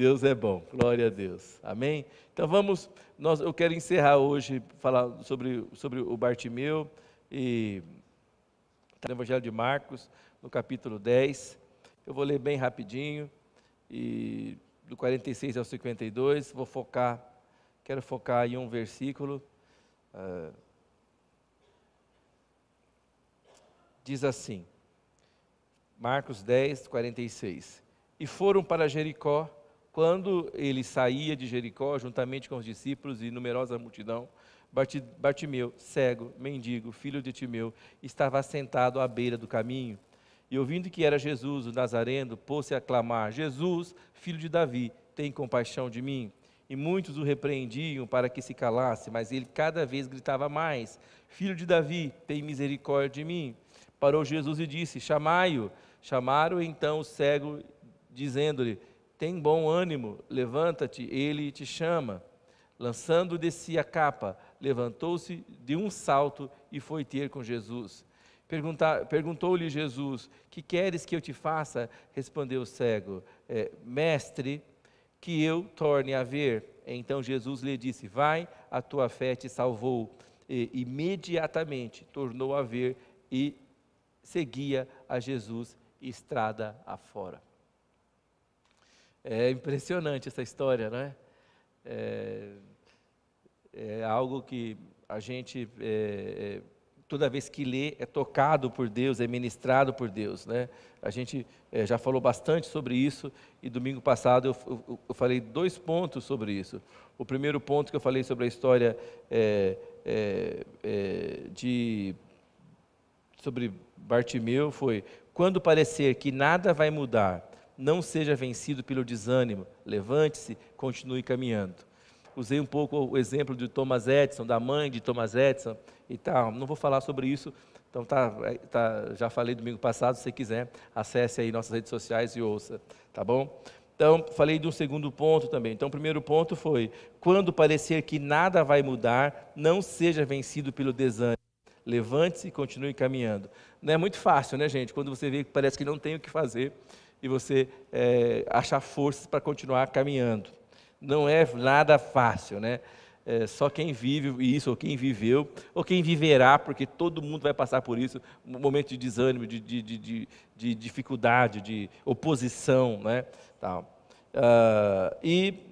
Deus é bom, glória a Deus. Amém? Então vamos, nós, eu quero encerrar hoje, falar sobre, sobre o Bartimeu, e está no Evangelho de Marcos, no capítulo 10. Eu vou ler bem rapidinho, e do 46 ao 52, vou focar, quero focar em um versículo. Uh, diz assim, Marcos 10, 46. E foram para Jericó, quando ele saía de Jericó, juntamente com os discípulos e numerosa multidão, Bartimeu, cego, mendigo, filho de Timeu, estava sentado à beira do caminho. E ouvindo que era Jesus, o Nazareno, pôs-se a clamar: Jesus, filho de Davi, tem compaixão de mim. E muitos o repreendiam para que se calasse, mas ele cada vez gritava mais: Filho de Davi, tem misericórdia de mim. Parou Jesus e disse: Chamai-o. Chamaram então o cego, dizendo-lhe: tem bom ânimo, levanta-te, ele te chama. Lançando de si a capa, levantou-se de um salto e foi ter com Jesus. Perguntou-lhe Jesus: Que queres que eu te faça? Respondeu o cego: é, Mestre, que eu torne a ver. Então Jesus lhe disse: Vai, a tua fé te salvou. E imediatamente tornou a ver e seguia a Jesus estrada afora. É impressionante essa história, não é? É, é algo que a gente, é, é, toda vez que lê, é tocado por Deus, é ministrado por Deus, né? A gente é, já falou bastante sobre isso e domingo passado eu, eu, eu, falei dois pontos sobre isso. O primeiro ponto que eu falei sobre a história é, de sobre Bartimeu foi quando parecer que nada vai mudar não seja vencido pelo desânimo, levante-se, continue caminhando. Usei um pouco o exemplo de Thomas Edison, da mãe de Thomas Edison e tal. Não vou falar sobre isso, então tá, é, tá, já falei domingo passado, se você quiser, acesse aí nossas redes sociais e ouça, tá bom? Então, falei de um segundo ponto também. Então, o primeiro ponto foi: quando parecer que nada vai mudar, não seja vencido pelo desânimo. Levante-se e continue caminhando. Não é muito fácil, né, gente? Quando você vê que parece que não tem o que fazer, e você é, achar forças para continuar caminhando. Não é nada fácil, né? É, só quem vive isso, ou quem viveu, ou quem viverá, porque todo mundo vai passar por isso, um momento de desânimo, de, de, de, de dificuldade, de oposição, né? Tal. Uh, e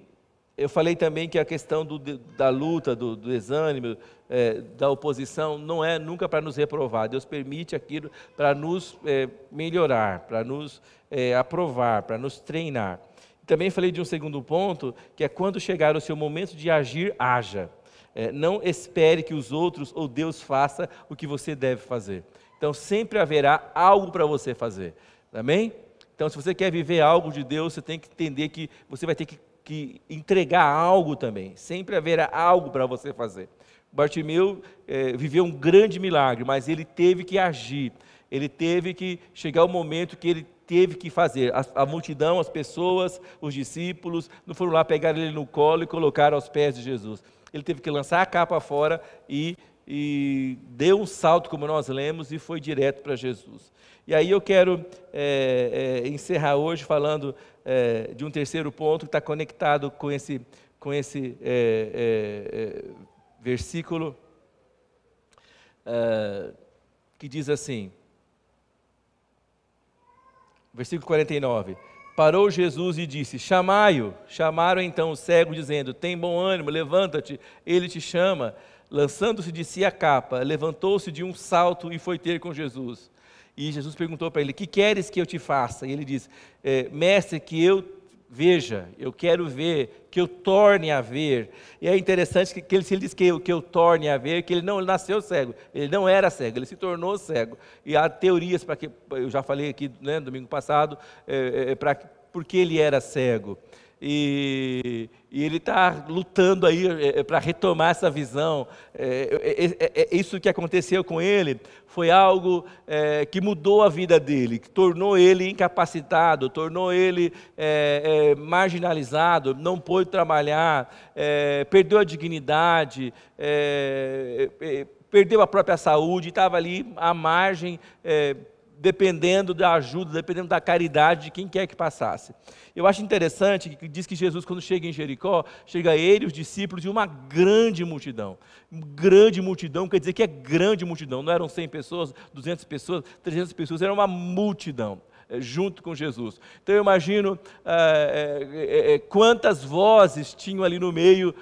eu falei também que a questão do, da luta, do, do desânimo, é, da oposição, não é nunca para nos reprovar. Deus permite aquilo para nos é, melhorar, para nos é, aprovar, para nos treinar. Também falei de um segundo ponto, que é quando chegar o seu momento de agir, haja. É, não espere que os outros ou Deus faça o que você deve fazer. Então sempre haverá algo para você fazer. Amém? Então, se você quer viver algo de Deus, você tem que entender que você vai ter que que entregar algo também. Sempre haverá algo para você fazer. Bartimeu é, viveu um grande milagre, mas ele teve que agir. Ele teve que chegar o momento que ele teve que fazer. A, a, multidão, as pessoas, os discípulos, não foram lá pegar ele no colo e colocar aos pés de Jesus. Ele teve que lançar a capa fora e, e deu um salto, como nós lemos, e foi direto para Jesus. E aí eu quero é, é, encerrar hoje falando é, de um terceiro ponto que está conectado com esse, com esse é, é, é, versículo que diz assim, versículo 49. Parou Jesus e disse: Chamai-o. Chamaram então o cego, dizendo: Tem bom ânimo, levanta-te, ele te chama. Lançando-se de si a capa, levantou-se de um salto e foi ter com Jesus. E Jesus perguntou para ele: Que queres que eu te faça? E ele diz: é, Mestre, que eu veja, eu quero ver, que eu torne a ver. E é interessante que, que ele, ele diz que eu, que eu torne a ver, que ele não ele nasceu cego, ele não era cego, ele se tornou cego. E há teorias para que, eu já falei aqui né, domingo passado, é, é, para porque ele era cego. E, e ele está lutando aí é, é para retomar essa visão. É, é, é, isso que aconteceu com ele foi algo é, que mudou a vida dele, que tornou ele incapacitado, tornou ele marginalizado, não pôde trabalhar, perdeu a dignidade, perdeu a própria saúde, estava ali à margem dependendo da ajuda, dependendo da caridade de quem quer que passasse. Eu acho interessante que diz que Jesus, quando chega em Jericó, chega ele, os discípulos e uma grande multidão. Grande multidão quer dizer que é grande multidão, não eram 100 pessoas, 200 pessoas, 300 pessoas, era uma multidão. Eh, junto com Jesus. Então eu imagino é, é, é, quantas vozes tinham ali no meio,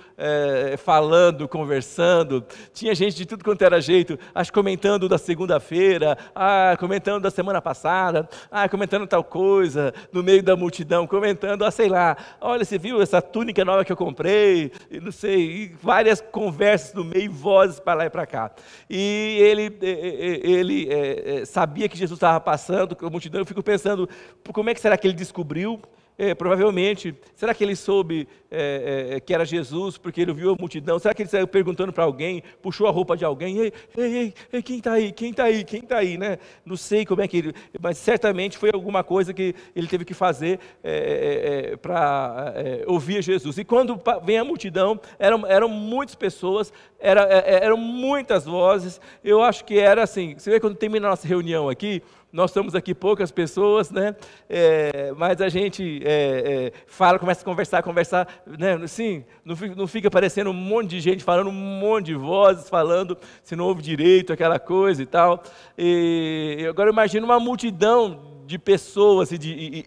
falando, conversando. Tinha gente de tudo quanto era jeito, acho comentando da segunda-feira, ah, comentando da semana passada, ah, comentando tal coisa, no meio da multidão, comentando, ah, sei lá, olha, você viu essa túnica nova que eu comprei, e não sei, várias conversas no meio, vozes para lá e para cá. E ele, ele sabia que Jesus estava passando, a multidão, eu fico pensando, pensando, como é que será que ele descobriu? É, provavelmente, será que ele soube é, é, que era Jesus porque ele viu a multidão? Será que ele saiu perguntando para alguém, puxou a roupa de alguém? Ei, ei, ei, quem está aí? Quem está aí? Quem está aí? Né? Não sei como é que ele. Mas certamente foi alguma coisa que ele teve que fazer é, é, para ouvir Jesus. E quando vem a multidão, eram, eram muitas pessoas, era, eram muitas vozes. Eu acho que era assim. Você vê quando termina a nossa reunião aqui, nós estamos aqui poucas pessoas, né? É, mas a gente é, é, fala, começa a conversar, conversar, né? Sim, não fica, não fica parecendo um monte de gente falando, um monte de vozes falando, se não ouve direito, aquela coisa e tal. E agora imagina uma multidão de pessoas e de,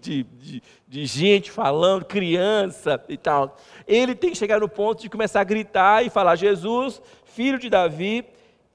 de, de, de, gente falando, criança e tal. Ele tem que chegar no ponto de começar a gritar e falar: Jesus, filho de Davi,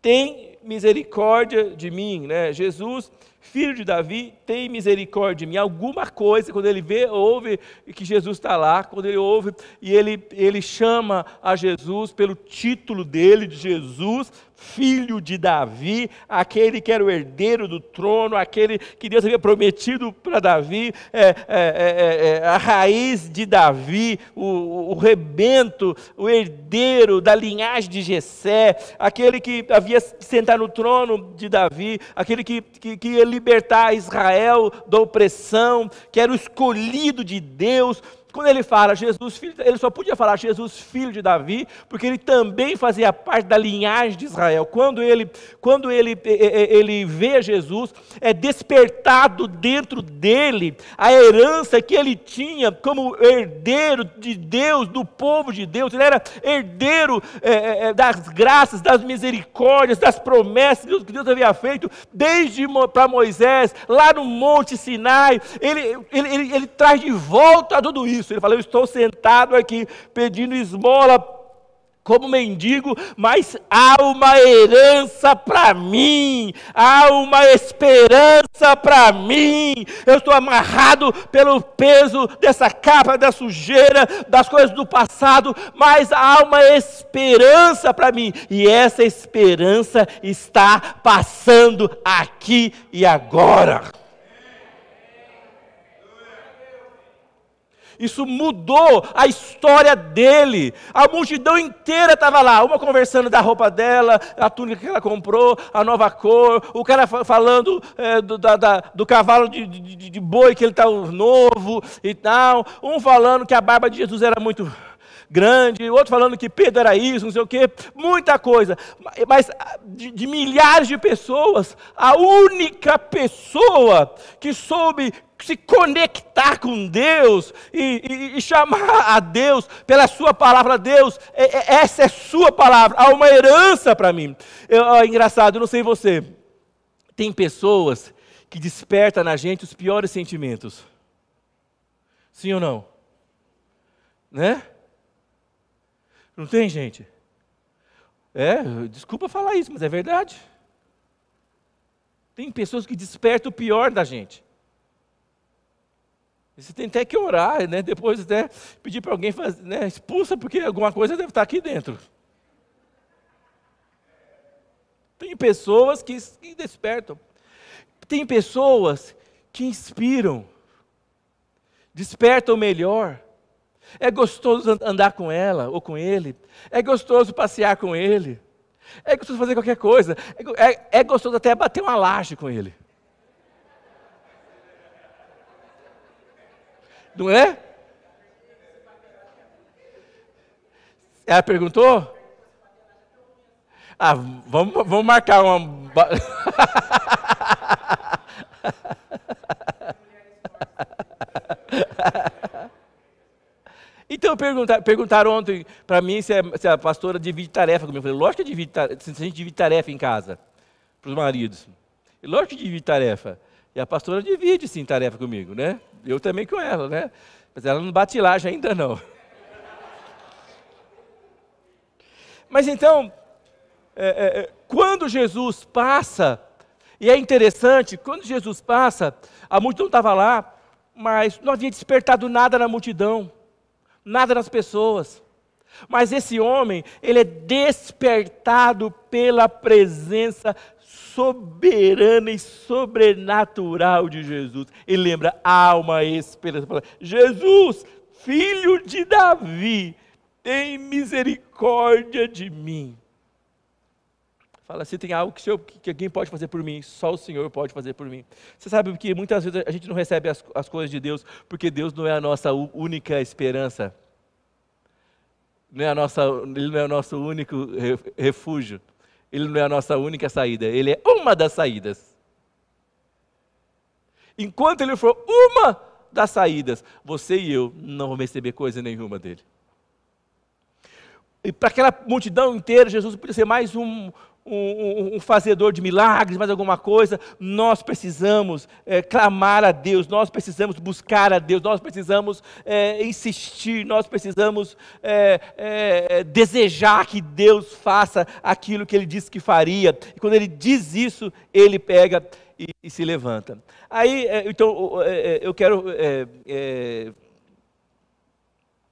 tem misericórdia de mim, né? Jesus, filho de Davi, tem misericórdia de mim. Alguma coisa, quando ele vê, ouve que Jesus está lá, quando ele ouve e ele, ele chama a Jesus pelo título dele, de Jesus, filho de Davi, aquele que era o herdeiro do trono, aquele que Deus havia prometido para Davi, é, é, é, é, a raiz de Davi, o, o rebento, o herdeiro da linhagem de Jessé, aquele que havia sentado no trono de Davi, aquele que, que, que ia libertar Israel da opressão, que era o escolhido de Deus, quando ele fala Jesus, filho, ele só podia falar Jesus, filho de Davi, porque ele também fazia parte da linhagem de Israel. Quando ele, quando ele, ele vê Jesus, é despertado dentro dele a herança que ele tinha como herdeiro de Deus, do povo de Deus. Ele era herdeiro é, é, é das graças, das misericórdias, das promessas que Deus havia feito desde para Moisés, lá no Monte Sinai. Ele, ele, ele, ele traz de volta tudo isso isso. Ele fala: Eu estou sentado aqui pedindo esmola como mendigo, mas há uma herança para mim, há uma esperança para mim. Eu estou amarrado pelo peso dessa capa, da sujeira, das coisas do passado, mas há uma esperança para mim, e essa esperança está passando aqui e agora. Isso mudou a história dele. A multidão inteira estava lá, uma conversando da roupa dela, a túnica que ela comprou, a nova cor, o cara falando é, do, da, da, do, cavalo de, de, de boi que ele está novo e tal. Um falando que a barba de Jesus era muito grande, outro falando que Pedro era isso, não sei o quê, muita coisa. Mas de, de, milhares de pessoas, a única pessoa que soube se conectar com Deus e, e, e, chamar a Deus pela sua palavra, Deus, é, é, essa é sua palavra, há uma herança para mim. Eu, é engraçado, eu não sei você, tem pessoas que despertam na gente os piores sentimentos. Sim ou não? Né? Não tem, gente? É, desculpa falar isso, mas é verdade. Tem pessoas que despertam o pior da gente. Você tem até que orar, né? depois até pedir para alguém fazer, né? expulsa, porque alguma coisa deve estar aqui dentro. Tem pessoas que, que despertam. Tem pessoas que inspiram, despertam melhor. É gostoso andar com ela ou com ele. É gostoso passear com ele. É gostoso fazer qualquer coisa. É, é, é gostoso até bater uma laje com ele. Não é? Ela perguntou? Ah, vamos, vamos marcar uma. Então perguntaram, perguntaram ontem para mim se a, se a, pastora divide tarefa comigo. Eu falei, lógico que divide, se a gente divide tarefa em casa, para os maridos. Lógico que divide tarefa. E a pastora divide sim tarefa comigo, né? Eu também com ela, né? Mas ela não bate laje ainda não. Mas então, é, é, é, quando Jesus passa, e é interessante, quando Jesus passa, a multidão estava lá, mas não havia despertado nada na multidão nada nas pessoas. Mas esse homem, ele é despertado pela presença soberana e sobrenatural de Jesus. Ele lembra, há uma esperança. Jesus, filho de Davi, tem misericórdia de mim. Fala, se tem algo que, senhor, que, alguém pode fazer por mim, só o Senhor pode fazer por mim. Você sabe que muitas vezes a gente não recebe as, as coisas de Deus porque Deus não é a nossa única esperança. Não é a nossa, ele não é o nosso único refúgio. Ele não é a nossa única saída. Ele é uma das saídas. Enquanto ele for uma das saídas, você e eu não vamos receber coisa nenhuma dele. E para aquela multidão inteira, Jesus podia ser mais um, um, um, fazedor de milagres, mais alguma coisa, nós precisamos é, clamar a Deus, nós precisamos buscar a Deus, nós precisamos é, insistir, nós precisamos é, é desejar que Deus faça aquilo que Ele disse que faria. E quando Ele diz isso, Ele pega e, e se levanta. Aí, é, então, é, eu quero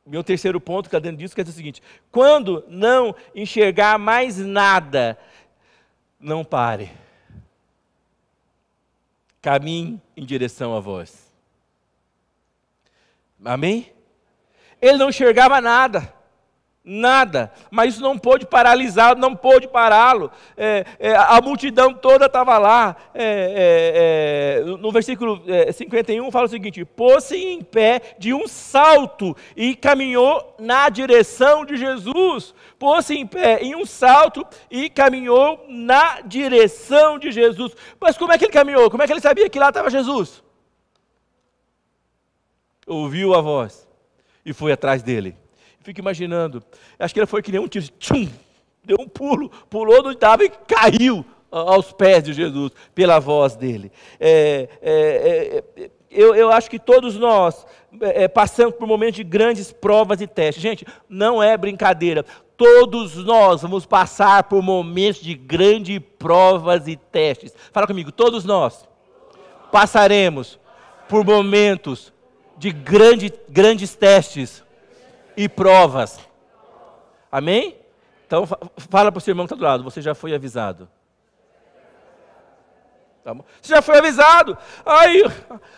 meu terceiro ponto que está dentro disso quer dizer o seguinte: quando não enxergar mais nada, não pare. Caminhe em direção a vós. Amém? Ele não enxergava nada nada, mas isso não pôde paralisá-lo, não pôde pará-lo. É, é, a multidão toda estava lá. É, é, é no versículo 51 é, fala o seguinte: pôs-se em pé de um salto e caminhou na direção de Jesus. Pôs-se em pé em um salto e caminhou na direção de Jesus. Mas como é que ele caminhou? Como é que ele sabia que lá estava Jesus? Ouviu a voz e foi atrás dele. Fico imaginando. Acho que ele foi que nem um tiro. Tchum, deu um pulo, pulou onde estava e caiu aos pés de Jesus, pela voz dele. É, é, é, eu, eu, acho que todos nós é, é, passamos por momentos de grandes provas e testes. Gente, não é brincadeira. Todos nós vamos passar por momentos de grandes provas e testes. Fala comigo, todos nós passaremos por momentos de grande, grandes testes e provas. Amém? Então fala para o seu irmão que está do lado, você já foi avisado. Tá você já foi avisado. Ai,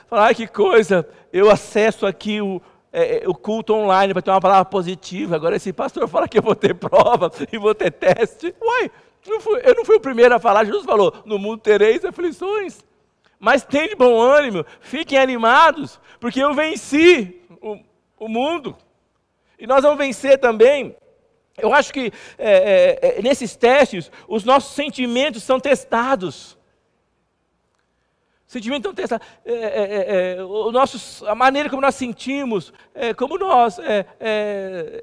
ai que coisa, eu acesso aqui o, é, é o culto online para ter uma palavra positiva. Agora esse pastor fala que eu vou ter prova e vou ter teste. Uai, fui, eu não fui o primeiro a falar. Jesus falou: no mundo tereis aflições. Mas tem de bom ânimo, fiquem animados, porque eu venci o, o mundo. E nós vamos vencer também. Eu acho que é, é, é, nesses testes, os nossos sentimentos são testados. Sentimentos são testados. É, é, é, o nosso, a maneira como nós sentimos, como nós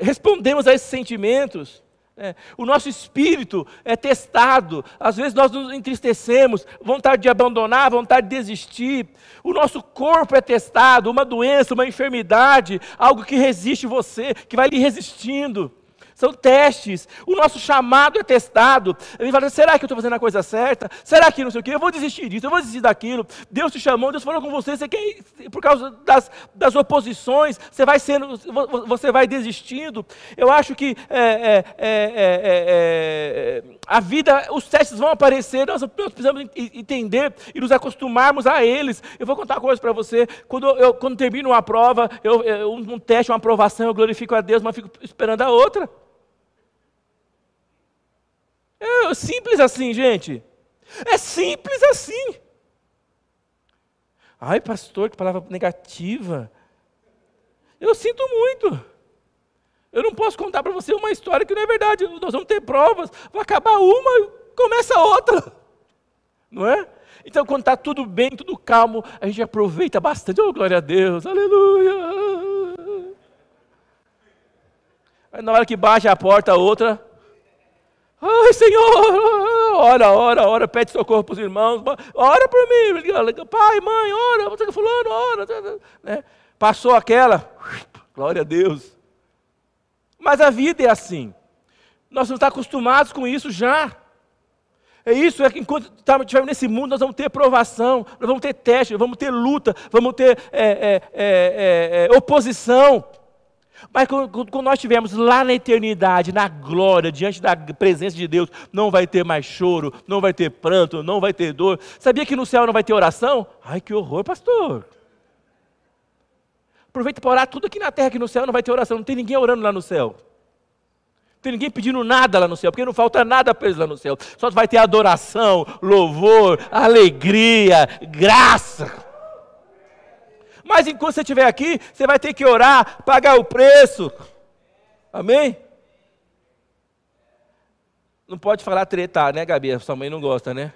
respondemos a esses sentimentos. É, o nosso espírito é testado, às vezes nós nos entristecemos, vontade de abandonar, vontade de desistir. O nosso corpo é testado, uma doença, uma enfermidade, algo que resiste você, que vai lhe resistindo são testes. O nosso chamado é testado. Ele fala: será que eu estou fazendo a coisa certa? Será que não sei o quê? Eu vou desistir disso, eu vou desistir daquilo. Deus te chamou, Deus falou com você, você quer, por causa das, das oposições, você vai sendo, você vai desistindo. Eu acho que é, é, é, a vida, os testes vão aparecer, nós, precisamos entender e nos acostumarmos a eles. Eu vou contar uma coisa para você. Quando, eu, quando termino uma prova, eu, um teste, uma aprovação, eu glorifico a Deus, mas fico esperando a outra. É simples assim, gente. É simples assim. Ai, pastor, que palavra negativa. Eu sinto muito. Eu não posso contar para você uma história que não é verdade. Nós vamos ter provas. Vai acabar uma, começa outra. Não é? Então, quando está tudo bem, tudo calmo, a gente aproveita bastante. Oh, glória a Deus, aleluia. Aí na hora que baixa a porta, outra. Ai, Senhor, ora, ora, ora, pede socorro para os irmãos, ora por mim, pai, mãe, ora, você fulano, ora. Né? Passou aquela, glória a Deus. Mas a vida é assim. Nós não estamos acostumados com isso já. É isso, é que enquanto estivermos nesse mundo, nós vamos ter provação, nós vamos ter teste, vamos ter luta, vamos ter é, é, é, é, oposição. Mas quando nós estivermos lá na eternidade, na glória, diante da presença de Deus, não vai ter mais choro, não vai ter pranto, não vai ter dor. Sabia que no céu não vai ter oração? Ai, que horror, pastor. Aproveita para orar tudo aqui na terra, que no céu não vai ter oração. Não tem ninguém orando lá no céu tem ninguém pedindo nada lá no céu, porque não falta nada para eles lá no céu. Só vai ter adoração, louvor, alegria, graça. Mas enquanto você estiver aqui, você vai ter que orar, pagar o preço. Amém? Não pode falar tretar, né, Gabi? Sua mãe não gosta, né?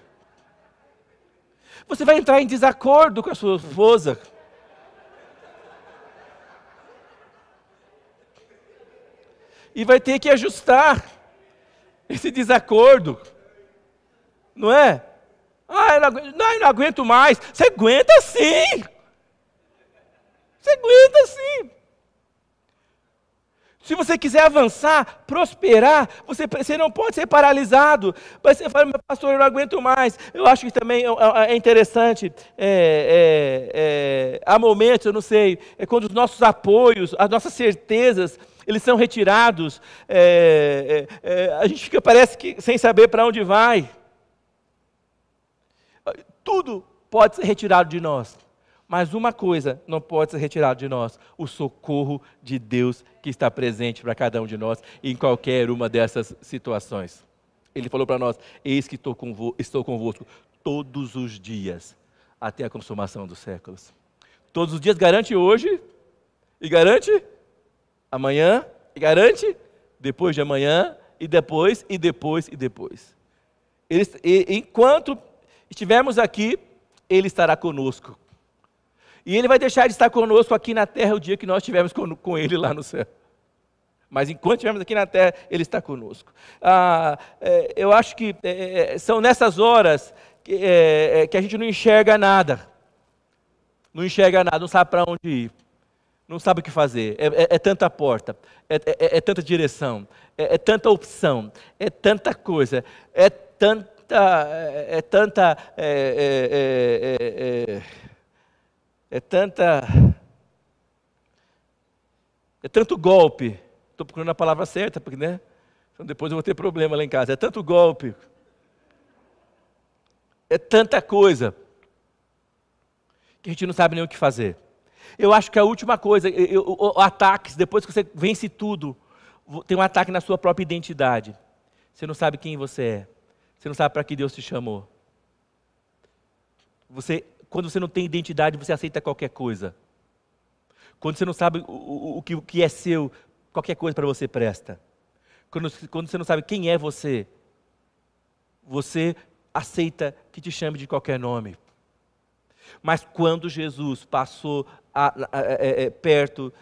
Você vai entrar em desacordo com a sua esposa. e vai ter que ajustar esse desacordo. Não é? Ah, eu não, aguento, não, eu não aguento mais. Você aguenta sim. Você aguenta sim. Se você quiser avançar, prosperar, você, você não pode ser paralisado. Mas você fala, pastor, eu não aguento mais. Eu acho que também é, é, é interessante. É, é, é, há momentos, eu não sei, é quando os nossos apoios, as nossas certezas, eles são retirados. É, a gente fica, parece que, sem saber para onde vai. Tudo pode ser retirado de nós. Mas uma coisa não pode ser retirada de nós: o socorro de Deus que está presente para cada um de nós em qualquer uma dessas situações. Ele falou para nós: Eis que estou, convo estou convosco todos os dias, até a consumação dos séculos. Todos os dias garante hoje e garante amanhã, e garante depois de amanhã, e depois, e depois, e depois. Ele, enquanto estivermos aqui, Ele estará conosco. E Ele vai deixar de estar conosco aqui na terra o dia que nós estivermos com, com Ele lá no céu. Mas enquanto estivermos aqui na terra, Ele está conosco. Ah, é, eu acho que é, é são nessas horas que, é, é, que a gente não enxerga nada. Não enxerga nada, não sabe para onde ir não sabe o que fazer. É, é, é tanta porta, é, é, é, é tanta direção, é, tanta opção, é tanta coisa, é tanta, é, tanta, é, tanta, é tanto golpe. Estou procurando a palavra certa, porque né? Então depois eu vou ter problema lá em casa. É tanto golpe, é tanta coisa que a gente não sabe nem o que fazer. Eu acho que a última coisa, eu, o, ataques, depois que você vence tudo, tem um ataque na sua própria identidade. Você não sabe quem você é. Você não sabe para que Deus te chamou. Você, quando você não tem identidade, você aceita qualquer coisa. Quando você não sabe o, o, que, o que é seu, qualquer coisa para você presta. Quando, quando você não sabe quem é você, você aceita que te chame de qualquer nome. Mas quando Jesus passou a, a, a, é, é, perto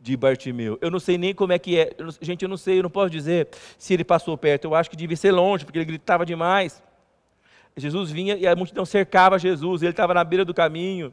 de Bartimeu. Eu não sei nem como é que é. Gente, eu não sei, eu não posso dizer se ele passou perto. Eu acho que devia ser longe, porque ele gritava demais. Jesus vinha e a multidão cercava Jesus, ele estava na beira do caminho.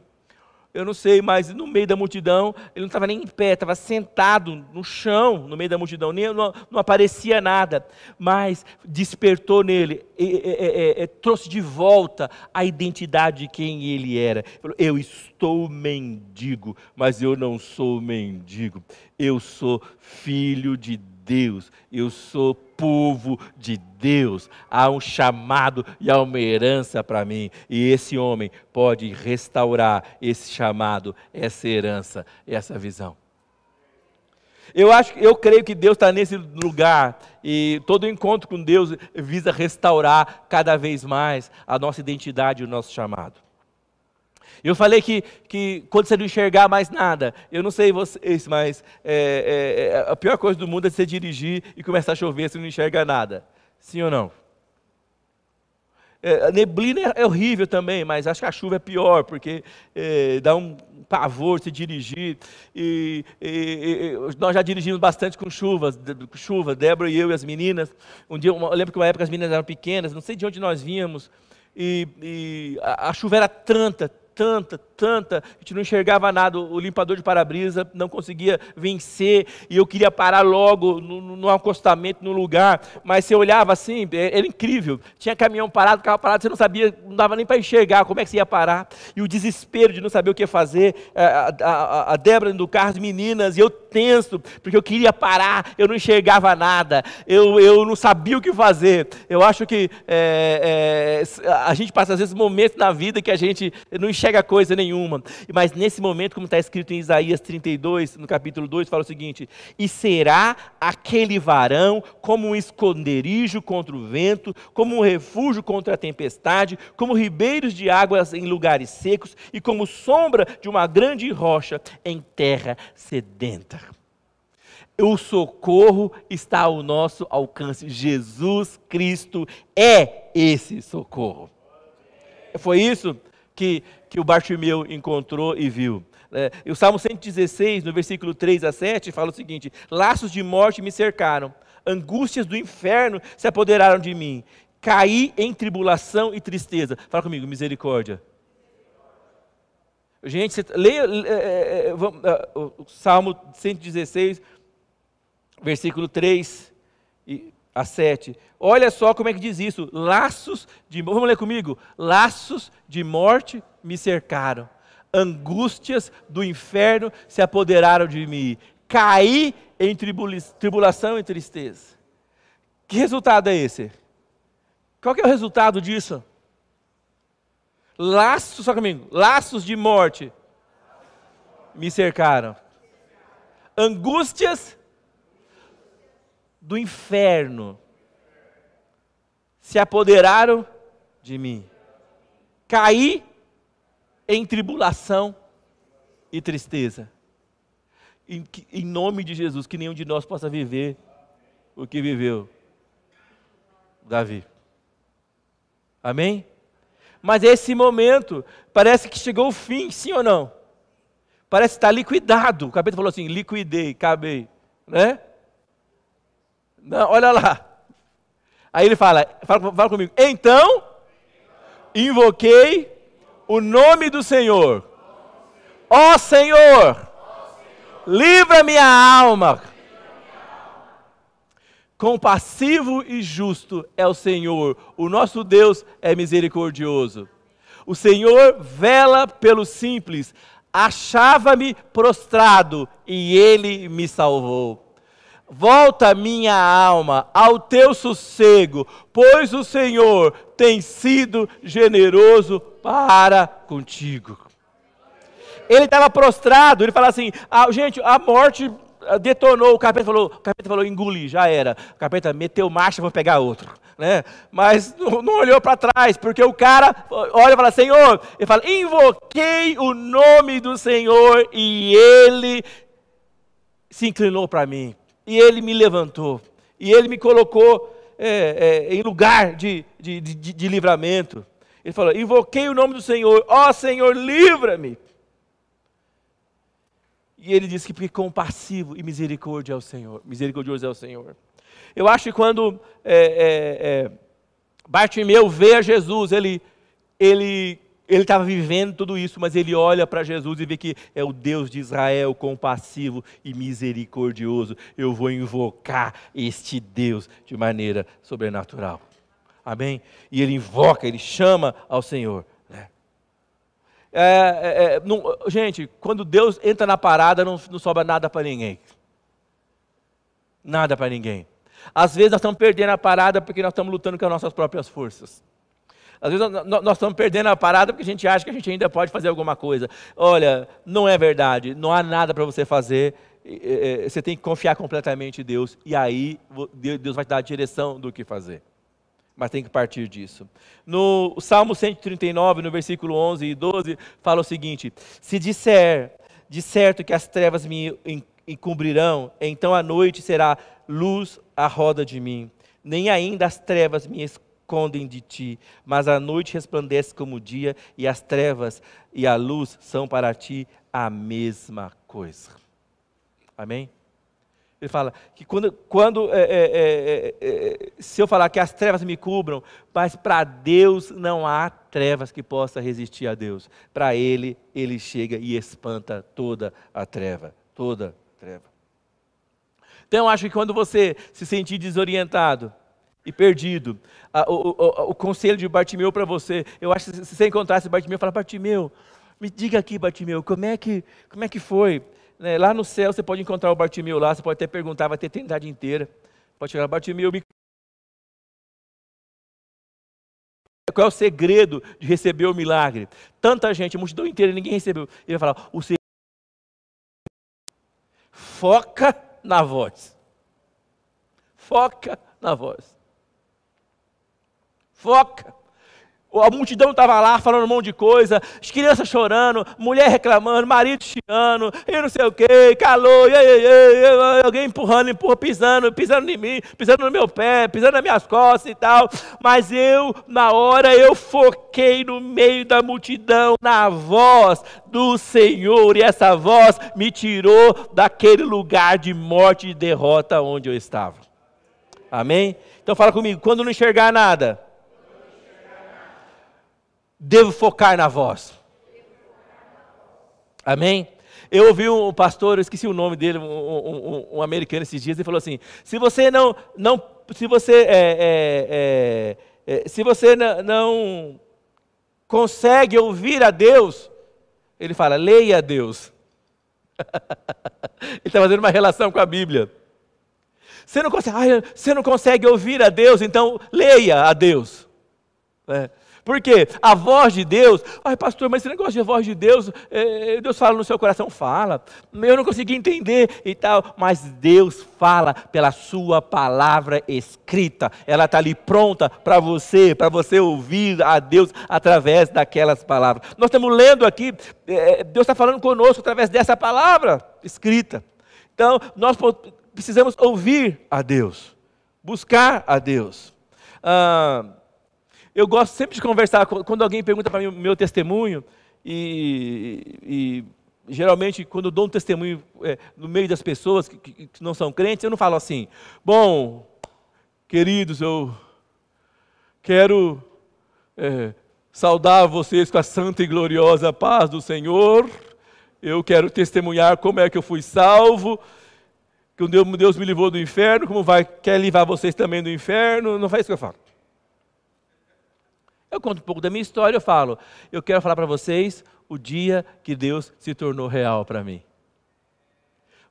Eu não sei, mas no meio da multidão, ele não estava nem em pé, estava sentado no chão, no meio da multidão, nem, não, não aparecia nada, mas despertou nele, e, e, e, trouxe de volta a identidade de quem ele era. Falou, eu estou mendigo, mas eu não sou mendigo, eu sou filho de Deus, eu sou povo de Deus. Há um chamado e há uma herança para mim. E esse homem pode restaurar esse chamado, essa herança, essa visão. Eu acho, eu creio que Deus está nesse lugar e todo encontro com Deus visa restaurar cada vez mais a nossa identidade e o nosso chamado. Eu falei que, que quando você não enxergar mais nada, eu não sei vocês, mas é, é, é, a pior coisa do mundo é você dirigir e começar a chover, você não enxerga nada. Sim ou não? É, a neblina é horrível também, mas acho que a chuva é pior, porque é, dá um pavor se dirigir. E, e, e, nós já dirigimos bastante com chuvas, chuva, Débora e eu e as meninas. Um dia, eu lembro que uma época as meninas eram pequenas, não sei de onde nós vínhamos, e a, a chuva era tanta, tanta, tanta, a gente não enxergava nada, o limpador de para-brisa não conseguia vencer, e eu queria parar logo no, no acostamento, no lugar, mas você olhava assim, é, era incrível, tinha caminhão parado, carro parado, você não sabia, não dava nem para enxergar como é que você ia parar, e o desespero de não saber o que fazer, a, a, a Débora do carro, as meninas, e eu tenso, porque eu queria parar, eu não enxergava nada, eu, eu não sabia o que fazer, eu acho que é, é, a gente passa às vezes momentos na vida que a gente não enxerga coisa nenhuma. Mas nesse momento, como está escrito em Isaías 32, no capítulo 2, fala o seguinte: E será aquele varão como um esconderijo contra o vento, como um refúgio contra a tempestade, como ribeiros de águas em lugares secos e como sombra de uma grande rocha em terra sedenta. O socorro está ao nosso alcance. Jesus Cristo é esse socorro. Foi isso que, que o Bartimeu encontrou e viu. É, o Salmo 116, no versículo 3 a 7, fala o seguinte: Laços de morte me cercaram, angústias do inferno se apoderaram de mim, caí em tribulação e tristeza. Fala comigo, misericórdia. Gente, você, leia é, é, é, o Salmo 116, versículo 3 a 7. Olha só como é que diz isso. Laços de. Vamos ler comigo? Laços de morte me cercaram. Angústias do inferno se apoderaram de mim. Caí em tribulação e tristeza. Que resultado é esse? Qual é o resultado disso? Laços, só comigo, laços de morte me cercaram. Angústias do inferno se apoderaram de mim. Caí em tribulação e tristeza. Em, em, nome de Jesus, que nenhum de nós possa viver o que viveu Davi. Amém? Mas esse momento parece que chegou o fim, sim ou não? Parece estar liquidado. O capítulo falou assim: liquidei, acabei. Né? Não, olha lá. Aí ele fala, fala, fala comigo. Então, invoquei o nome do Senhor. Ó oh, Senhor, livra minha alma. Compassivo e justo é o Senhor, o nosso Deus é misericordioso. O Senhor vela pelo simples, achava-me prostrado e ele me salvou. Volta minha alma ao teu sossego, pois o Senhor tem sido generoso para contigo. Ele estava prostrado, ele fala assim: ah, gente, a morte ah, detonou, o capeta falou, o capeta falou, engoli, já era. O capeta meteu marcha, vou pegar outro. Né? Mas não, não olhou para trás, porque o cara olha e fala, Senhor, ele fala, invoquei o nome do Senhor e ele se inclinou para mim e ele me levantou, e ele me colocou é, é, em lugar de, de, de, de, livramento. Ele falou: Invoquei o nome do Senhor, ó oh, Senhor, livra-me. E ele disse que porque compassivo e misericórdia é o Senhor, misericordioso é o Senhor. Eu acho que quando é, é, é Bartimeu vê a Jesus, ele, ele ele estava vivendo tudo isso, mas ele olha para Jesus e vê que é o Deus de Israel compassivo e misericordioso. Eu vou invocar este Deus de maneira sobrenatural. Amém? E ele invoca, ele chama ao Senhor. Né? É, é, é não, gente, quando Deus entra na parada, não, não sobra nada para ninguém. Nada para ninguém. Às vezes nós estamos perdendo a parada porque nós estamos lutando com as nossas próprias forças. Às vezes nós estamos perdendo a parada porque a gente acha que a gente ainda pode fazer alguma coisa. Olha, não é verdade, não há nada para você fazer. Você tem que confiar completamente em Deus e aí Deus vai te dar a direção do que fazer. Mas tem que partir disso. No Salmo 139, no versículo 11 e 12, fala o seguinte: Se disser de certo que as trevas me encobrirão, então a noite será luz à roda de mim, nem ainda as trevas me escondem de ti, mas a noite resplandece como o dia, e as trevas e a luz são para ti a mesma coisa. Amém? Ele fala que quando, quando é, é, é, é se eu falar que as trevas me cubram, mas para Deus não há trevas que possa resistir a Deus. Para Ele, Ele chega e espanta toda a treva, toda treva. Então, eu acho que quando você se sentir desorientado e perdido, o, o, o, conselho de Bartimeu para você, eu acho que se você encontrasse Bartimeu, fala, Bartimeu, me diga aqui, Bartimeu, como é que, como é que foi? Né, lá no céu você pode encontrar o Bartimeu lá, você pode até perguntar, vai ter eternidade inteira. Pode chegar, Bartimeu, me... qual é o segredo de receber o milagre? Tanta gente, a multidão inteira, ninguém recebeu. Ele vai falar, o segredo foca na voz. Foca na voz. Foca a multidão estava lá falando um monte de coisa, as crianças chorando, mulher reclamando, marido chiando, e não sei o que, calor, e, e, e, alguém empurrando, empurra, pisando, pisando em mim, pisando no meu pé, pisando nas minhas costas e tal. Mas eu, na hora, eu foquei no meio da multidão, na voz do Senhor, e essa voz me tirou daquele lugar de morte e derrota onde eu estava. Amém? Então fala comigo, quando não enxergar nada devo focar na voz. Amém? Eu ouvi um pastor, eu esqueci o nome dele, um, um, um americano esses dias, ele falou assim: se você não, não se você, é, é, é, é se você não consegue ouvir a Deus, ele fala, leia a Deus. ele está fazendo uma relação com a Bíblia. Você não consegue, você não consegue ouvir a Deus, então leia a Deus. É. Porque a voz de Deus, ai pastor, mas esse negócio de voz de Deus, é, Deus fala no seu coração, fala. Eu não consegui entender e tal, mas Deus fala pela sua palavra escrita. Ela está ali pronta para você, para você ouvir a Deus através daquelas palavras. Nós estamos lendo aqui, é, Deus está falando conosco através dessa palavra escrita. Então, nós precisamos ouvir a Deus, buscar a Deus. Ah, eu gosto sempre de conversar, quando alguém pergunta para mim o meu testemunho, e, e, geralmente quando eu dou um testemunho é, no meio das pessoas que, que, que, não são crentes, eu não falo assim, bom, queridos, eu quero é, saudar vocês com a santa e gloriosa paz do Senhor, eu quero testemunhar como é que eu fui salvo, que Deus, me livrou do inferno, como vai, quer livrar vocês também do inferno, não faz isso que eu falo. Eu conto um pouco da minha história, eu falo, eu quero falar para vocês o dia que Deus se tornou real para mim.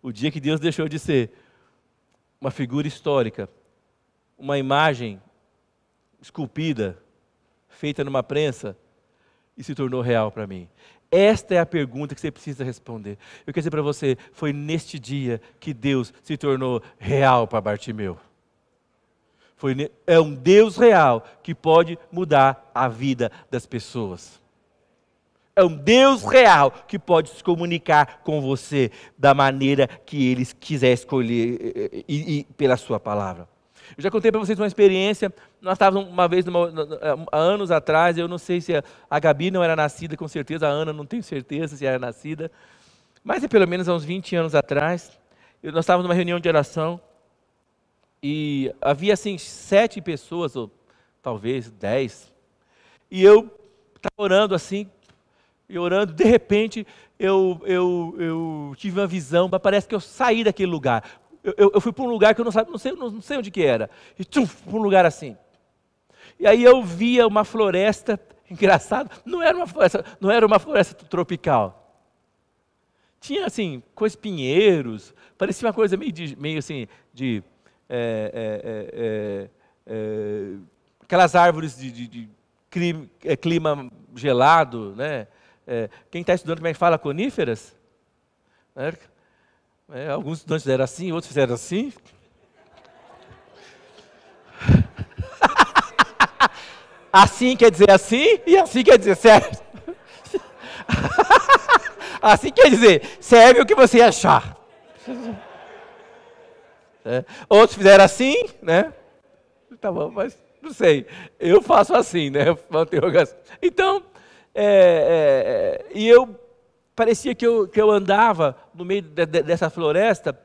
O dia que Deus deixou de ser uma figura histórica, uma imagem esculpida, feita numa prensa, e se tornou real para mim. Esta é a pergunta que você precisa responder. Eu quero dizer para você, foi neste dia que Deus se tornou real para Bartimeu. Foi, é um Deus real que pode mudar a vida das pessoas. É um Deus real que pode se comunicar com você da maneira que Ele quiser escolher e, e, e pela Sua palavra. Eu já contei para vocês uma experiência. Nós estávamos uma vez, numa, há anos atrás, eu não sei se a, a Gabi não era nascida, com certeza, a Ana não tenho certeza se era nascida, mas é pelo menos há uns 20 anos atrás. Nós estávamos numa reunião de oração e havia assim sete pessoas, ou talvez dez. E eu estava orando assim, e orando, de repente eu, eu, eu tive uma visão, mas parece que eu saí daquele lugar. Eu, eu, eu fui para um lugar que eu não, sabe, não, sei, não, não sei onde que era. E tchum, para um lugar assim. E aí eu via uma floresta, engraçado, não era uma floresta, não era uma floresta tropical. Tinha assim, com espinheiros, parecia uma coisa meio, de, meio assim, de é é, é, é, aquelas árvores de, de, de clima, clima, gelado, né? quem está estudando é que fala coníferas? Alguns estudantes fizeram assim, outros fizeram assim. assim quer dizer assim e assim quer dizer certo. assim quer dizer, serve o que você achar. É. Outros fizeram assim, né? Tá bom, mas Não sei. Eu faço assim, né? Então, é, é, e eu parecia que eu, que eu andava no meio de, de, dessa floresta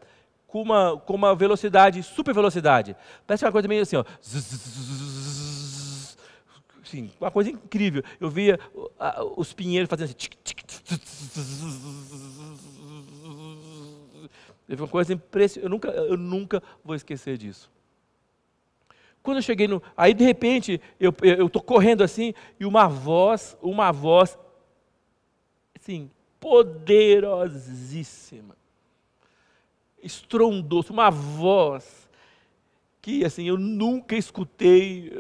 com uma, com uma velocidade, super velocidade. Parece uma coisa meio assim, ó. Sim, uma coisa incrível. Eu via os pinheiros fazendo assim. Tic, uma coisa impressionante. Eu nunca, eu nunca vou esquecer disso. Quando eu cheguei no. Aí, de repente, eu estou correndo assim, e uma voz, uma voz, assim, poderosíssima, estrondoso, uma voz que, assim, eu nunca escutei,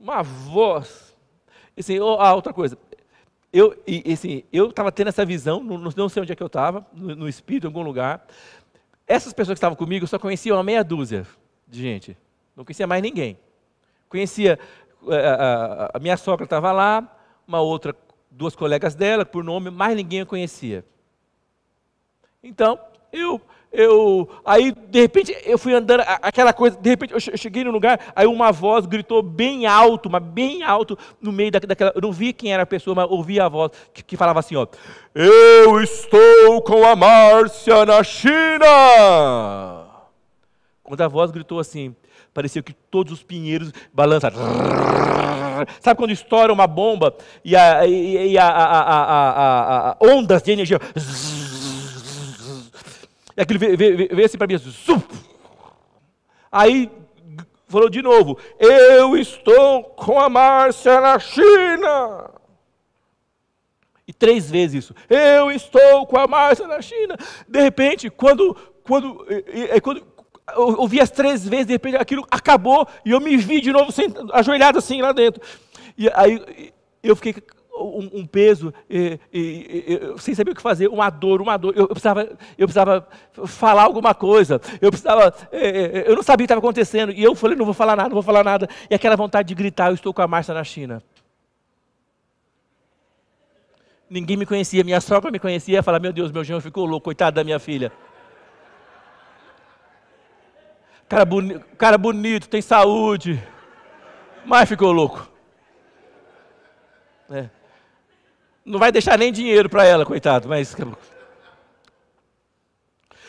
uma voz. Assim, ah, outra coisa, eu, assim, eu estava tendo essa visão, não, não, sei onde é que eu estava, no, no espírito, em algum lugar. Essas pessoas que estavam comigo só conheciam uma meia dúzia de gente. Não conhecia mais ninguém. Conhecia, a, eh, a, a minha sogra estava lá, uma outra, duas colegas dela, por nome, mais ninguém a conhecia. Então, eu, eu, aí de repente eu fui andando, aquela coisa, de repente eu cheguei no lugar, aí uma voz gritou bem alto, mas bem alto, no meio daquela, eu não vi quem era a pessoa, mas ouvi a voz que, que falava assim, ó, eu estou com a Márcia na China. Quando a voz gritou assim, parecia que todos os pinheiros balançam. Sabe quando estoura uma bomba e, a, e, e a, a, a, ondas de energia. E aquilo veio, veio, veio assim para mim. Assim, Aí falou de novo: Eu estou com a Márcia na China. E três vezes isso. Eu estou com a Márcia na China. De repente, quando, quando, quando eu ouvi as três vezes, de repente aquilo acabou e eu me vi de novo ajoelhado assim lá dentro. E aí eu fiquei um, um peso, e, e, e, sem saber o que fazer, uma dor, uma dor. Eu, eu, precisava, eu precisava falar alguma coisa. Eu precisava, é, é, eu não sabia o que estava acontecendo. E eu falei, não vou falar nada, não vou falar nada. E aquela vontade de gritar, eu estou com a Márcia na China. Ninguém me conhecia, minha sogra me conhecia, ia falar, meu Deus, meu genro ficou louco, coitado da minha filha. Cara, boni cara bonito, tem saúde. Mas ficou louco. É. Não vai deixar nem dinheiro para ela, coitado, mas.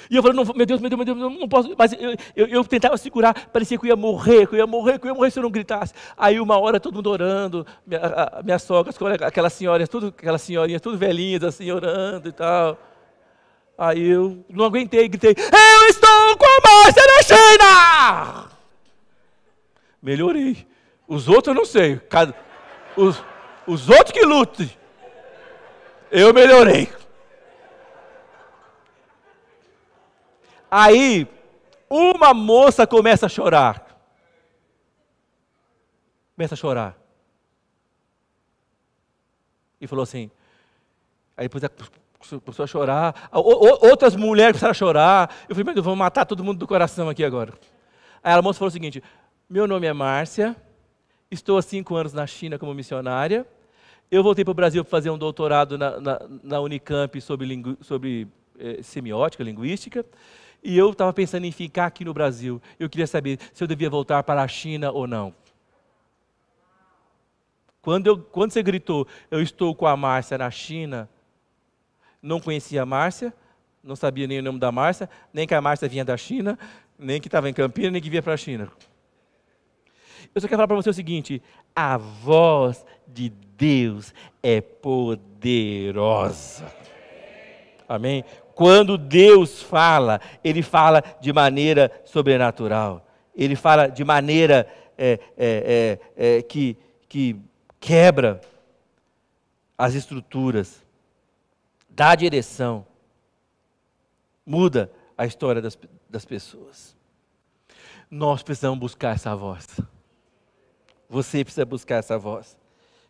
E eu falei, não, meu Deus, meu Deus, meu Deus, não posso. Mas eu, eu, eu, tentava segurar, parecia que eu ia morrer, que eu ia morrer, que eu ia morrer se eu não gritasse. Aí uma hora todo mundo orando, minha, a, minha sogra, aquelas senhoras, tudo, aquelas senhorinhas, tudo velhinhas assim, orando e tal. Aí eu não aguentei, gritei: Eu estou com a Márcia na China! Melhorei. Os outros eu não sei. Os, os outros que lutem. Eu melhorei. Aí, uma moça começa a chorar. Começa a chorar. E falou assim. Aí depois começou a chorar. Outras mulheres começaram a chorar. Eu falei, meu Deus, vamos matar todo mundo do coração aqui agora. Aí a moça falou o seguinte: Meu nome é Márcia, estou há cinco anos na China como missionária. Eu voltei para o Brasil para fazer um doutorado na, na, na Unicamp sobre, lingu, sobre eh, semiótica, linguística. E eu estava pensando em ficar aqui no Brasil. Eu queria saber se eu devia voltar para a China ou não. Quando, eu, quando você gritou, eu estou com a Márcia na China, não conhecia a Márcia, não sabia nem o nome da Márcia, nem que a Márcia vinha da China, nem que estava em Campinas, nem que vinha para a China. Eu só quero falar para você o seguinte: a voz de Deus é poderosa. Amém? Quando Deus fala, Ele fala de maneira sobrenatural. Ele fala de maneira é, é, é, é que, que quebra as estruturas dá direção, muda a história das, das pessoas. Nós precisamos buscar essa voz. Você precisa buscar essa voz.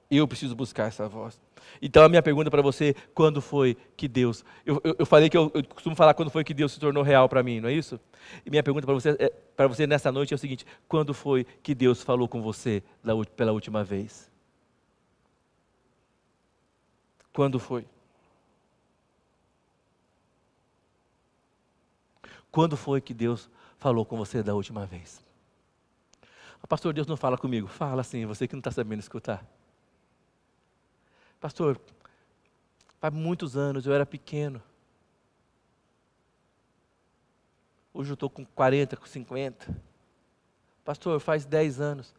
Eu preciso buscar essa voz. Então a minha pergunta para você, quando foi que Deus. Eu, eu, eu falei que eu, eu, costumo falar quando foi que Deus se tornou real para mim, não é isso? E minha pergunta para você, é, para você nessa noite é o seguinte: quando foi que Deus falou com você pela última vez? Quando foi? Quando foi que Deus falou com você da última vez? Pastor, Deus não fala comigo. Fala sim, você que não está sabendo escutar. Pastor, faz muitos anos, eu era pequeno. Hoje eu estou com 40, com 50. Pastor, faz 10 anos.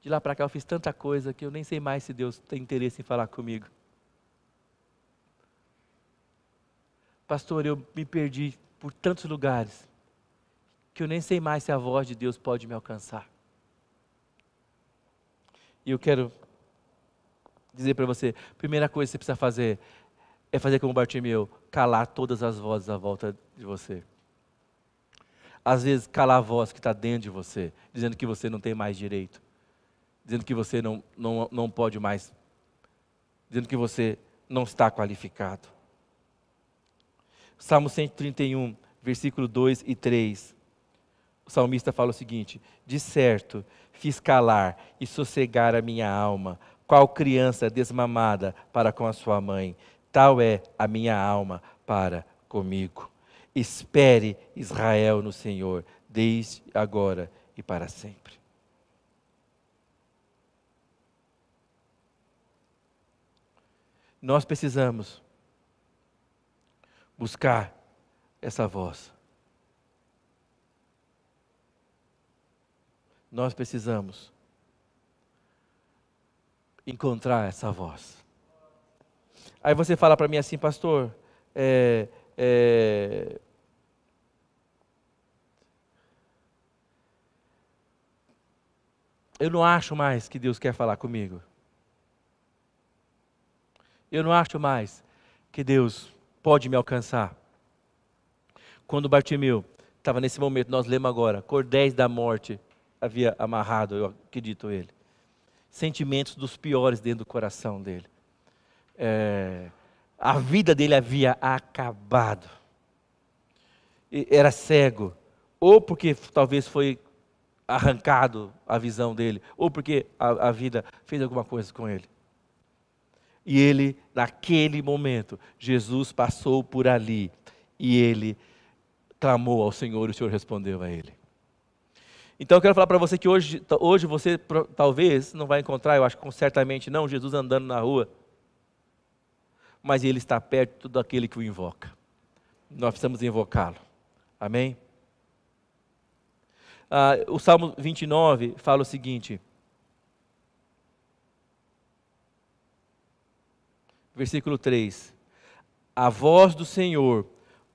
De lá para cá eu fiz tanta coisa que eu nem sei mais se Deus tem interesse em falar comigo. Pastor, eu me perdi por tantos lugares que eu nem sei mais se a voz de Deus pode me alcançar. E eu quero dizer para você: primeira coisa que você precisa fazer é fazer como Bartimeu, calar todas as vozes à volta de você. Às vezes, calar a voz que está dentro de você, dizendo que você não tem mais direito, dizendo que você não, não, não pode mais, dizendo que você não está qualificado. Salmo 131, versículo 2 e 3. O salmista fala o seguinte: De certo, fiz calar e sossegar a minha alma, qual criança desmamada para com a sua mãe, tal é a minha alma para comigo. Espere Israel no Senhor, desde agora e para sempre. Nós precisamos buscar essa voz. Nós precisamos encontrar essa voz. Aí você fala para mim assim, pastor, é, é, eu não acho mais que Deus quer falar comigo. Eu não acho mais que Deus pode me alcançar. Quando Bartimeu estava nesse momento, nós lemos agora, cordéis da morte havia amarrado, eu acredito ele. Sentimentos dos piores dentro do coração dele. É, a vida dele havia acabado. E era cego, ou porque talvez foi arrancado a visão dele, ou porque a, a vida fez alguma coisa com ele. E ele, naquele momento, Jesus passou por ali e ele clamou ao Senhor e o Senhor respondeu a ele. Então eu quero falar para você que hoje, hoje você talvez não vai encontrar, eu acho que certamente não, Jesus andando na rua, mas ele está perto daquele que o invoca. Nós precisamos invocá-lo. Amém? Ah, o Salmo 29 fala o seguinte: versículo 3: A voz do Senhor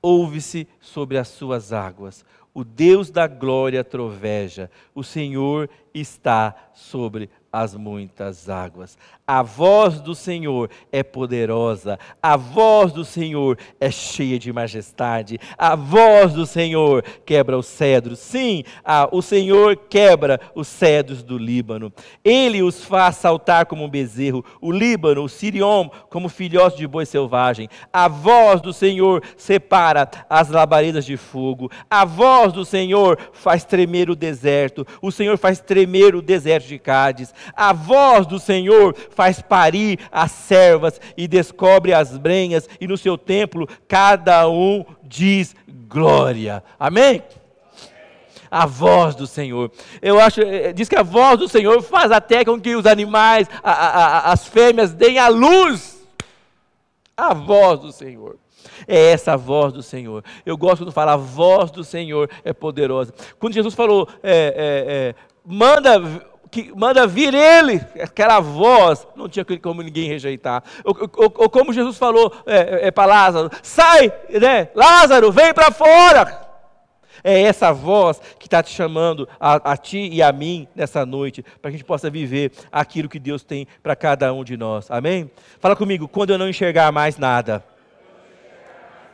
ouve-se sobre as suas águas, o Deus da glória troveja, o Senhor está sobre as muitas águas. A voz do Senhor é poderosa, a voz do Senhor é cheia de majestade, a voz do Senhor quebra os cedros. Sim, a, o Senhor quebra os cedros do Líbano. Ele os faz saltar como um bezerro, o Líbano, o Sirion, como filhote de boi selvagem. A voz do Senhor separa as labaredas de fogo, a voz do Senhor faz tremer o deserto, o Senhor faz tremer o deserto de Cádiz. A voz do Senhor faz parir as servas e descobre as brenhas, e no seu templo cada um diz glória. Amém? a voz do Senhor. Eu acho, eh, diz que a voz do Senhor faz até com que os animais, a, a, as fêmeas, deem a luz. A voz do Senhor. É essa a voz do Senhor. Eu gosto quando fala a voz do Senhor é poderosa. Quando Jesus falou, é, é, é, manda que manda vir ele, aquela voz, não tinha como ninguém rejeitar. Ou, ou, ou como Jesus falou é, é para Lázaro: sai, né? Lázaro, vem para fora. É essa voz que está te chamando a, a, ti e a mim nessa noite, para que a gente possa viver aquilo que Deus tem para cada um de nós. Amém? Fala comigo, quando eu não enxergar mais nada,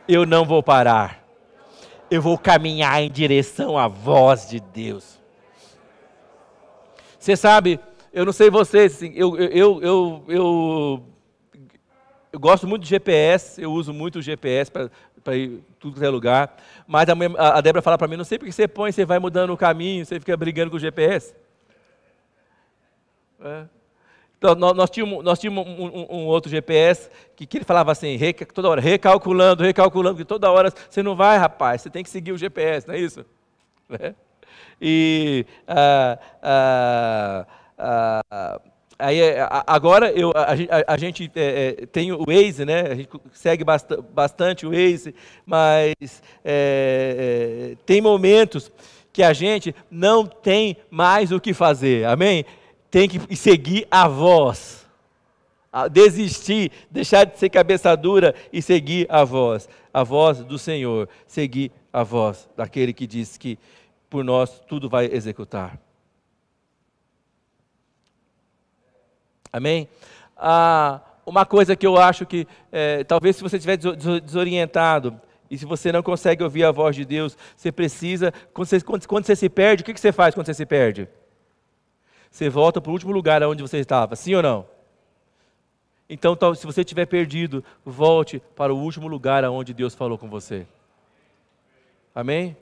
eu não vou parar. Eu vou caminhar em direção à voz de Deus. Você sabe, eu não sei vocês, assim, eu, eu, eu, eu, gosto muito de GPS, eu uso muito o GPS para ir tudo que é lugar, mas a, Débora fala para mim, não sei porque você põe, você vai mudando o caminho, você fica brigando com o GPS. É. Então, nós, tínhamos, nós tínhamos um, um, um outro GPS que, que, ele falava assim, rec, toda hora, recalculando, recalculando, que toda hora você não vai, rapaz, você tem que seguir o GPS, não é isso? É. E ah, ah, ah, aí, agora eu, a, a, a gente é, tem o Waze, né? A gente segue bast bastante o Waze, mas é, tem momentos que a gente não tem mais o que fazer, amém? Tem que seguir a voz, desistir, deixar de ser cabeça dura e seguir a voz, a voz do Senhor, seguir a voz daquele que diz que por nós tudo vai executar. Amém? Ah, uma coisa que eu acho que, é, talvez se você estiver desorientado, e se você não consegue ouvir a voz de Deus, você precisa, quando você, quando, quando você se perde, o que, que você faz quando você se perde? Você volta para o último lugar onde você estava, sim ou não? Então, se você estiver perdido, volte para o último lugar aonde Deus falou com você. Amém?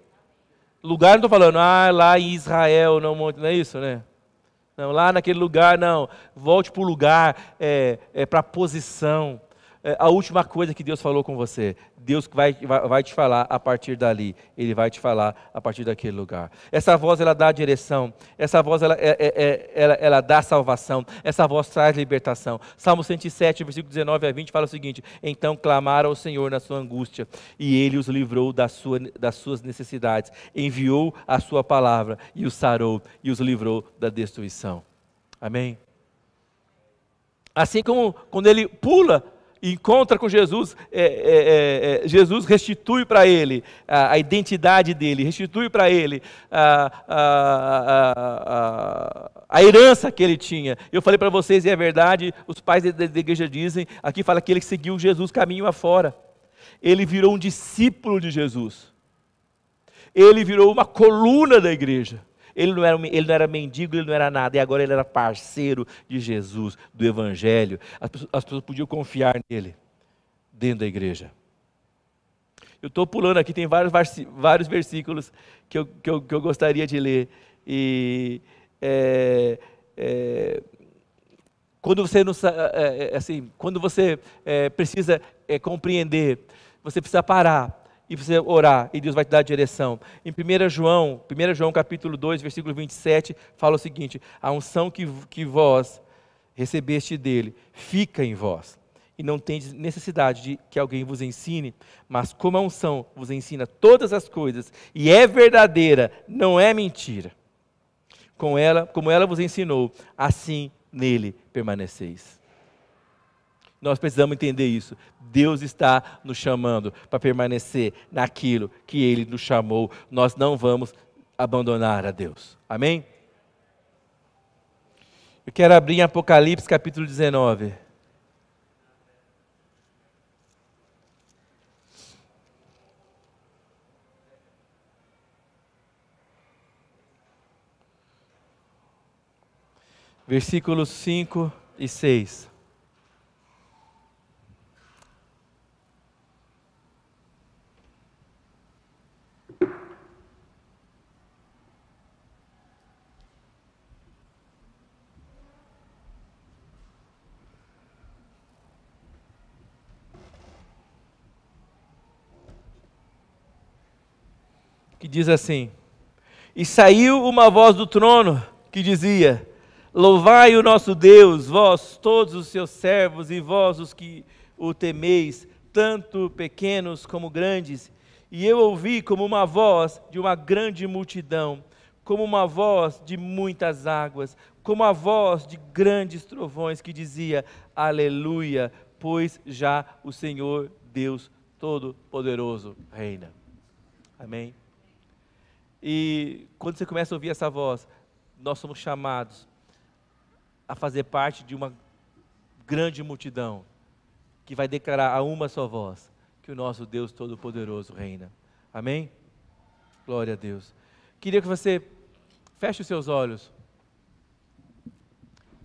Lugar, não estou falando, ah, lá em Israel, não, não é isso, né? Não, lá naquele lugar, não. Volte para o lugar, é, é para a posição. É, a última coisa que Deus falou com você. Deus vai, vai, vai, te falar a partir dali. Ele vai te falar a partir daquele lugar. Essa voz, ela dá direção. Essa voz, ela, é, é, é ela, ela dá salvação. Essa voz traz libertação. Salmo 107, versículo 19 a 20, fala o seguinte: Então clamaram ao Senhor na sua angústia, e ele os livrou da sua, das suas necessidades. Enviou a sua palavra, e os sarou, e os livrou da destruição. Amém? Assim como quando ele pula encontra com Jesus, é, é, é, é Jesus restitui para ele a, a, identidade dele, restitui para ele a, a, a, herança que ele tinha. Eu falei para vocês, e é verdade, os pais da, da igreja dizem, aqui fala que ele seguiu Jesus caminho afora. Ele virou um discípulo de Jesus. Ele virou uma coluna da igreja. Ele não, era, ele não era mendigo, ele não era nada, e agora ele era parceiro de Jesus, do Evangelho. As pessoas, as pessoas podiam confiar nele, dentro da igreja. Eu estou pulando aqui, tem vários, vários versículos que eu, que, eu, que eu gostaria de ler. E é, é, quando você não é, é, assim, quando você é, precisa é, compreender, você precisa parar e você orar e Deus vai te dar a direção. Em 1 João, 1 João capítulo 2, versículo 27, fala o seguinte: a unção que, que vós recebeste dele fica em vós. E não tem necessidade de que alguém vos ensine, mas como a unção vos ensina todas as coisas e é verdadeira, não é mentira. Com ela, como ela vos ensinou, assim nele permaneceis. Nós precisamos entender isso. Deus está nos chamando para permanecer naquilo que Ele nos chamou. Nós não vamos abandonar a Deus. Amém? Eu quero abrir em Apocalipse capítulo 19. Versículos 5 e 6. que diz assim: E saiu uma voz do trono que dizia: Louvai o nosso Deus, vós todos os seus servos e vós os que o temeis, tanto pequenos como grandes. E eu ouvi como uma voz de uma grande multidão, como uma voz de muitas águas, como a voz de grandes trovões que dizia: Aleluia, pois já o Senhor Deus Todo-Poderoso reina. Amém. E quando você começa a ouvir essa voz, nós somos chamados a fazer parte de uma grande multidão que vai declarar a uma só voz que o nosso Deus Todo-Poderoso reina. Amém? Glória a Deus. Queria que você feche os seus olhos.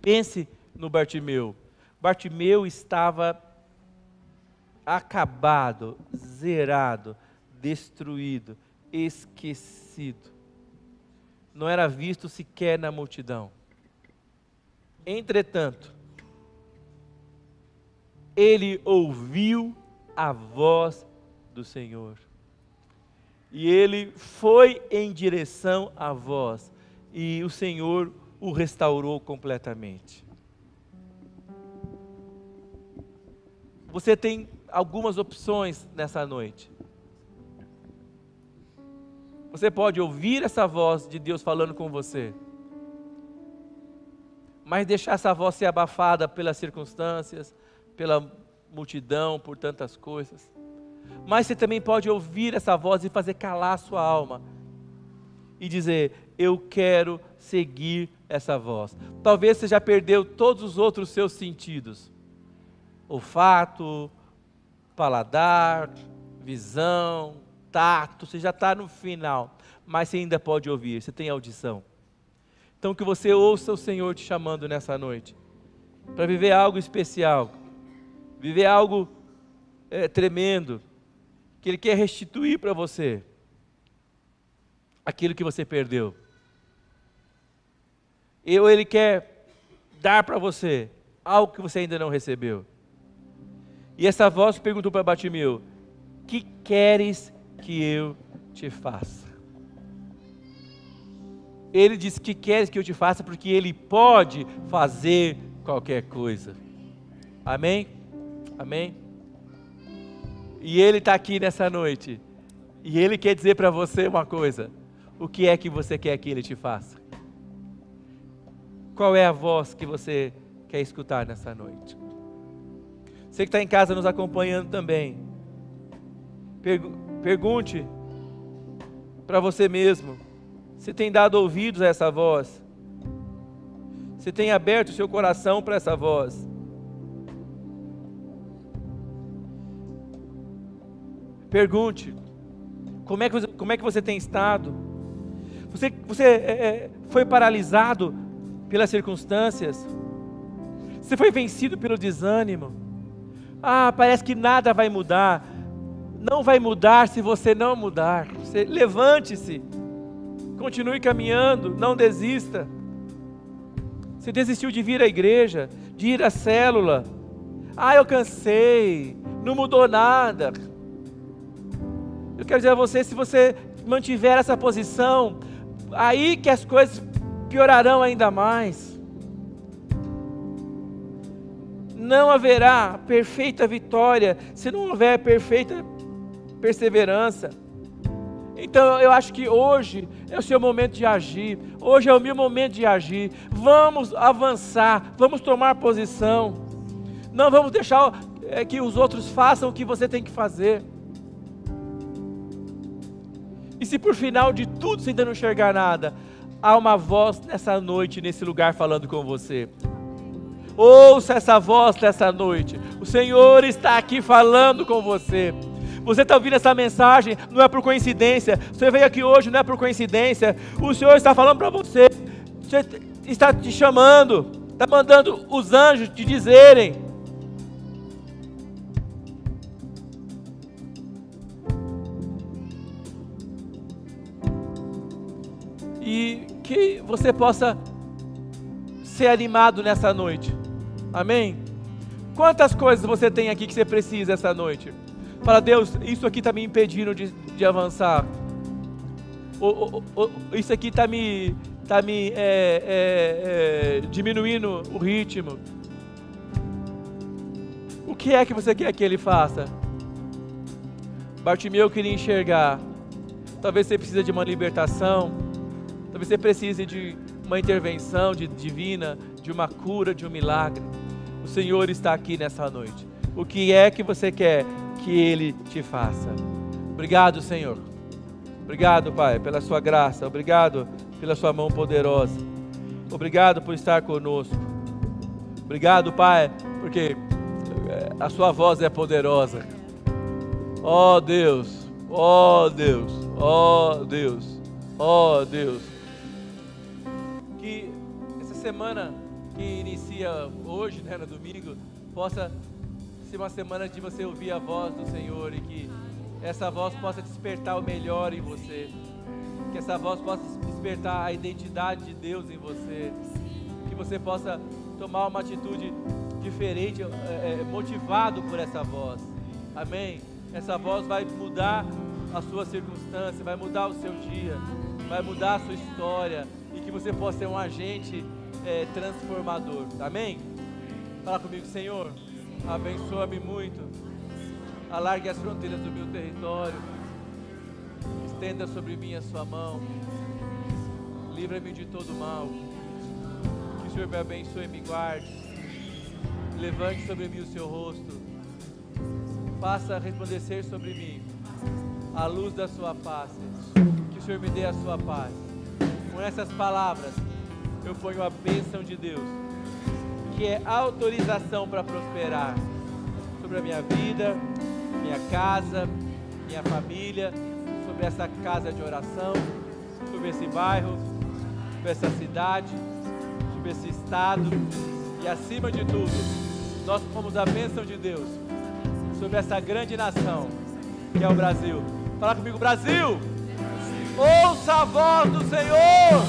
Pense no Bartimeu. Bartimeu estava acabado, zerado, destruído esquecido. Não era visto sequer na multidão. Entretanto, ele ouviu a voz do Senhor. E ele foi em direção à voz, e o Senhor o restaurou completamente. Você tem algumas opções nessa noite. Você pode ouvir essa voz de Deus falando com você, mas deixar essa voz ser abafada pelas circunstâncias, pela multidão, por tantas coisas. Mas você também pode ouvir essa voz e fazer calar a sua alma e dizer: Eu quero seguir essa voz. Talvez você já perdeu todos os outros seus sentidos: olfato, paladar, visão, tato. Você já está no final, mas você ainda pode ouvir, você tem audição. Então, que você ouça o Senhor te chamando nessa noite para viver algo especial, viver algo é, tremendo que Ele quer restituir para você aquilo que você perdeu. Ou Ele quer dar para você algo que você ainda não recebeu. E essa voz perguntou para Batimeu: Que queres que eu te faça? Ele disse que queres que eu te faça porque ele pode fazer qualquer coisa. Amém? Amém? E Ele está aqui nessa noite. E Ele quer dizer para você uma coisa: o que é que você quer que Ele te faça? Qual é a voz que você quer escutar nessa noite? Você que está em casa nos acompanhando também, pergunte para você mesmo: se tem dado ouvidos a essa voz? Você tem aberto o seu coração para essa voz? Pergunte: como é que você, como é que você tem estado? Você, você é, é, foi paralisado pelas circunstâncias? Você foi vencido pelo desânimo? Ah, parece que nada vai mudar. Não vai mudar se você não mudar. Levante-se, continue caminhando, não desista. Você desistiu de vir à igreja, de ir à célula. Ah, eu cansei, não mudou nada. Eu quero dizer a você, se você mantiver essa posição, aí que as coisas piorarão ainda mais. Não haverá perfeita vitória se não houver perfeita perseverança. Então eu acho que hoje é o seu momento de agir, hoje é o meu momento de agir. Vamos avançar, vamos tomar posição. Não vamos deixar é, que os outros façam o que você tem que fazer. E se por final de tudo você ainda não enxergar nada, há uma voz nessa noite, nesse lugar, falando com você. Ouça essa voz nessa noite. O Senhor está aqui falando com você. Você está ouvindo essa mensagem, não é por coincidência. Você veio aqui hoje, não é por coincidência. O Senhor está falando para você. Você está te chamando, está mandando os anjos te dizerem e que você possa ser animado nessa noite. Amém? Quantas coisas você tem aqui que você precisa essa noite? Fala, Deus, isso aqui está me impedindo de, de avançar. isso aqui está me, tá me é, é, é, diminuindo o ritmo. O que é que você quer que ele faça? Bartimeu queria enxergar. Talvez você precisa de uma libertação. Talvez você precise de uma intervenção de, divina, de uma cura, de um milagre. O Senhor está aqui nessa noite. O que é que você quer que Ele te faça? Obrigado, Senhor. Obrigado, Pai, pela Sua graça. Obrigado pela Sua mão poderosa. Obrigado por estar conosco. Obrigado, Pai, porque eh, a Sua voz é poderosa. Ó oh, Deus, ó oh, Deus, ó oh, Deus, ó Deus semana que inicia hoje, né, no domingo, possa ser uma semana de você ouvir a voz do Senhor e que essa voz possa despertar o melhor em você, que essa voz possa despertar a identidade de Deus em você, que você possa tomar uma atitude diferente, é, motivado por essa voz. Amém? Essa voz vai mudar a sua circunstância, vai mudar o seu dia, vai mudar a sua história e que você possa ser um agente é, transformador. Amém? Fala comigo, Senhor. Abençoa-me muito. Alargue as fronteiras do meu território. Estenda sobre mim a sua mão. Livra-me de todo mal. Que o Senhor me abençoe e me guarde. Levante sobre mim o seu rosto. Faça resplandecer sobre mim a luz da sua face. Que o Senhor me dê a sua paz. Com essas palavras, eu ponho a bênção de Deus, que é autorização para prosperar sobre a minha vida, minha casa, minha família, sobre essa casa de oração, sobre esse bairro, sobre essa cidade, sobre esse estado e acima de tudo, nós somos a bênção de Deus sobre essa grande nação que é o Brasil. Fala comigo, Brasil! Ouça a voz do Senhor!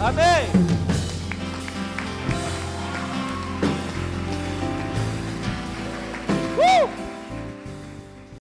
Amém!